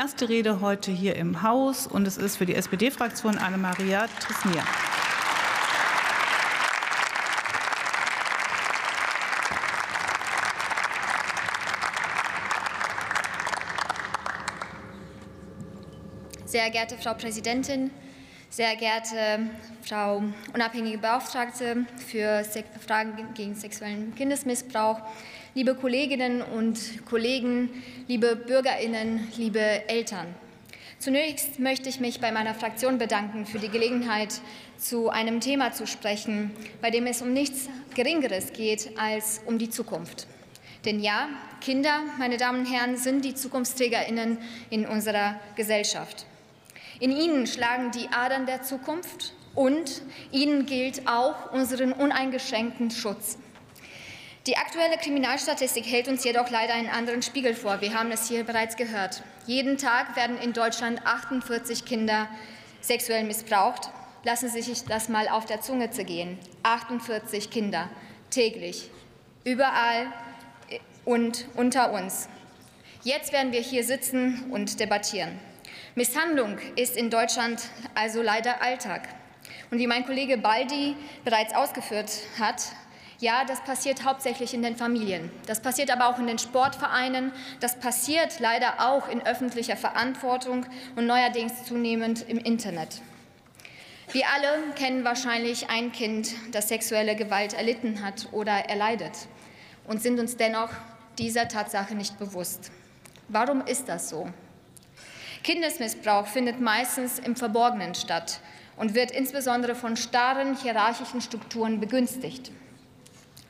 erste Rede heute hier im Haus und es ist für die SPD-Fraktion Anne-Maria Trisnier. Sehr geehrte Frau Präsidentin, sehr geehrte Frau unabhängige Beauftragte für Fragen gegen sexuellen Kindesmissbrauch, liebe Kolleginnen und Kollegen, liebe Bürgerinnen, liebe Eltern. Zunächst möchte ich mich bei meiner Fraktion bedanken für die Gelegenheit, zu einem Thema zu sprechen, bei dem es um nichts Geringeres geht als um die Zukunft. Denn ja, Kinder, meine Damen und Herren, sind die Zukunftsträgerinnen in unserer Gesellschaft. In ihnen schlagen die Adern der Zukunft und ihnen gilt auch unseren uneingeschränkten Schutz. Die aktuelle Kriminalstatistik hält uns jedoch leider einen anderen Spiegel vor. Wir haben es hier bereits gehört. Jeden Tag werden in Deutschland 48 Kinder sexuell missbraucht. Lassen Sie sich das mal auf der Zunge zergehen. 48 Kinder täglich, überall und unter uns. Jetzt werden wir hier sitzen und debattieren. Misshandlung ist in Deutschland also leider Alltag. Und wie mein Kollege Baldi bereits ausgeführt hat, ja, das passiert hauptsächlich in den Familien. Das passiert aber auch in den Sportvereinen. Das passiert leider auch in öffentlicher Verantwortung und neuerdings zunehmend im Internet. Wir alle kennen wahrscheinlich ein Kind, das sexuelle Gewalt erlitten hat oder erleidet und sind uns dennoch dieser Tatsache nicht bewusst. Warum ist das so? Kindesmissbrauch findet meistens im Verborgenen statt und wird insbesondere von starren hierarchischen Strukturen begünstigt.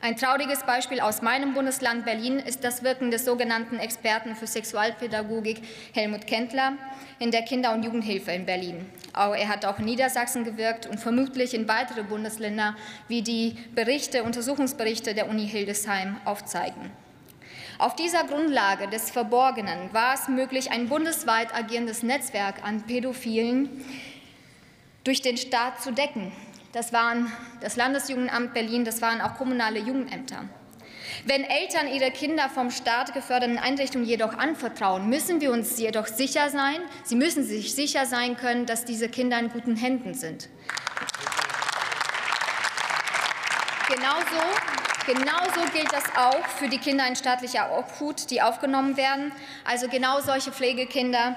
Ein trauriges Beispiel aus meinem Bundesland Berlin ist das Wirken des sogenannten Experten für Sexualpädagogik Helmut Kendler in der Kinder- und Jugendhilfe in Berlin. Er hat auch in Niedersachsen gewirkt und vermutlich in weitere Bundesländer, wie die Berichte, Untersuchungsberichte der Uni Hildesheim aufzeigen. Auf dieser Grundlage des Verborgenen war es möglich, ein bundesweit agierendes Netzwerk an Pädophilen durch den Staat zu decken. Das waren das Landesjugendamt Berlin, das waren auch kommunale Jugendämter. Wenn Eltern ihre Kinder vom Staat geförderten Einrichtungen jedoch anvertrauen, müssen wir uns jedoch sicher sein, sie müssen sich sicher sein können, dass diese Kinder in guten Händen sind. Genauso Genauso gilt das auch für die Kinder in staatlicher Obhut, die aufgenommen werden, also genau solche Pflegekinder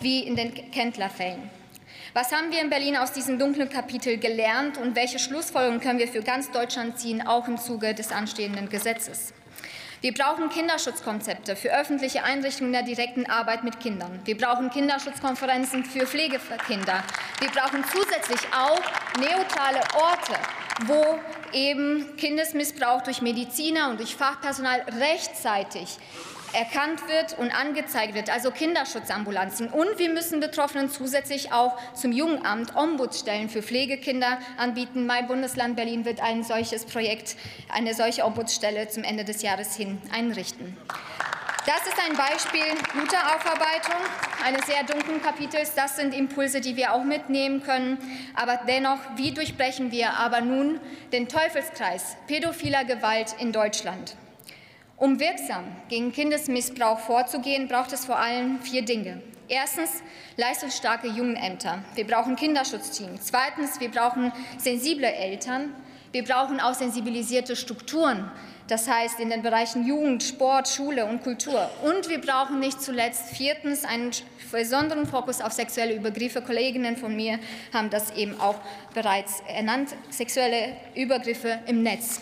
wie in den Kendler-Fällen. Was haben wir in Berlin aus diesem dunklen Kapitel gelernt und welche Schlussfolgerungen können wir für ganz Deutschland ziehen, auch im Zuge des anstehenden Gesetzes? Wir brauchen Kinderschutzkonzepte für öffentliche Einrichtungen der direkten Arbeit mit Kindern. Wir brauchen Kinderschutzkonferenzen für Pflegekinder. Wir brauchen zusätzlich auch neutrale Orte, wo eben Kindesmissbrauch durch Mediziner und durch Fachpersonal rechtzeitig erkannt wird und angezeigt wird, also Kinderschutzambulanzen. Und wir müssen Betroffenen zusätzlich auch zum Jugendamt Ombudsstellen für Pflegekinder anbieten. Mein Bundesland Berlin wird ein solches Projekt, eine solche Ombudsstelle zum Ende des Jahres hin einrichten. Das ist ein Beispiel guter Aufarbeitung eines sehr dunklen Kapitels. Das sind Impulse, die wir auch mitnehmen können. Aber dennoch, wie durchbrechen wir aber nun den Teufelskreis pädophiler Gewalt in Deutschland? Um wirksam gegen Kindesmissbrauch vorzugehen, braucht es vor allem vier Dinge. Erstens leistungsstarke Jugendämter. Wir brauchen Kinderschutzteams. Zweitens, wir brauchen sensible Eltern. Wir brauchen auch sensibilisierte Strukturen, das heißt in den Bereichen Jugend, Sport, Schule und Kultur. Und wir brauchen nicht zuletzt viertens einen besonderen Fokus auf sexuelle Übergriffe. Kolleginnen von mir haben das eben auch bereits ernannt, sexuelle Übergriffe im Netz.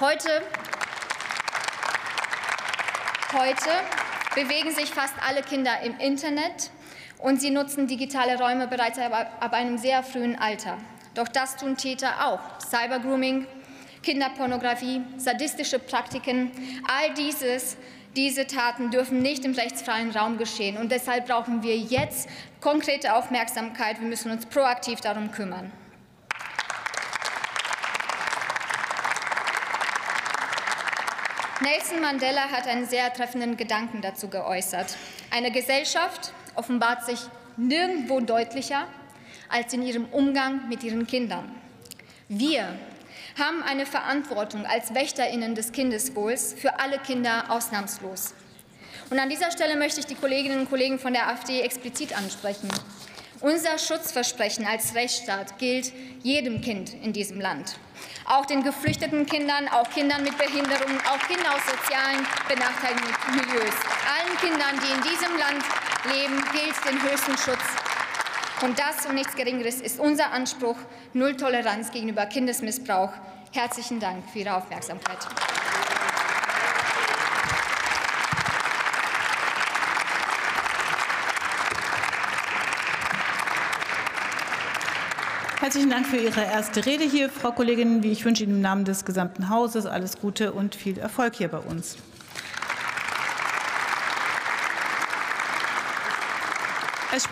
Heute Heute bewegen sich fast alle Kinder im Internet und sie nutzen digitale Räume bereits ab einem sehr frühen Alter. Doch das tun Täter auch. Cybergrooming, Kinderpornografie, sadistische Praktiken, all dieses, diese Taten dürfen nicht im rechtsfreien Raum geschehen. Und deshalb brauchen wir jetzt konkrete Aufmerksamkeit. Wir müssen uns proaktiv darum kümmern. Nelson Mandela hat einen sehr treffenden Gedanken dazu geäußert. Eine Gesellschaft offenbart sich nirgendwo deutlicher als in ihrem Umgang mit ihren Kindern. Wir haben eine Verantwortung als Wächterinnen des Kindeswohls für alle Kinder ausnahmslos. Und an dieser Stelle möchte ich die Kolleginnen und Kollegen von der AfD explizit ansprechen. Unser Schutzversprechen als Rechtsstaat gilt jedem Kind in diesem Land. Auch den geflüchteten Kindern, auch Kindern mit Behinderungen, auch Kindern aus sozialen benachteiligten Milieus. Allen Kindern, die in diesem Land leben, gilt den höchsten Schutz. Und das und nichts Geringeres ist unser Anspruch, Null Toleranz gegenüber Kindesmissbrauch. Herzlichen Dank für Ihre Aufmerksamkeit. Herzlichen Dank für Ihre erste Rede hier, Frau Kollegin. Ich wünsche Ihnen im Namen des gesamten Hauses alles Gute und viel Erfolg hier bei uns.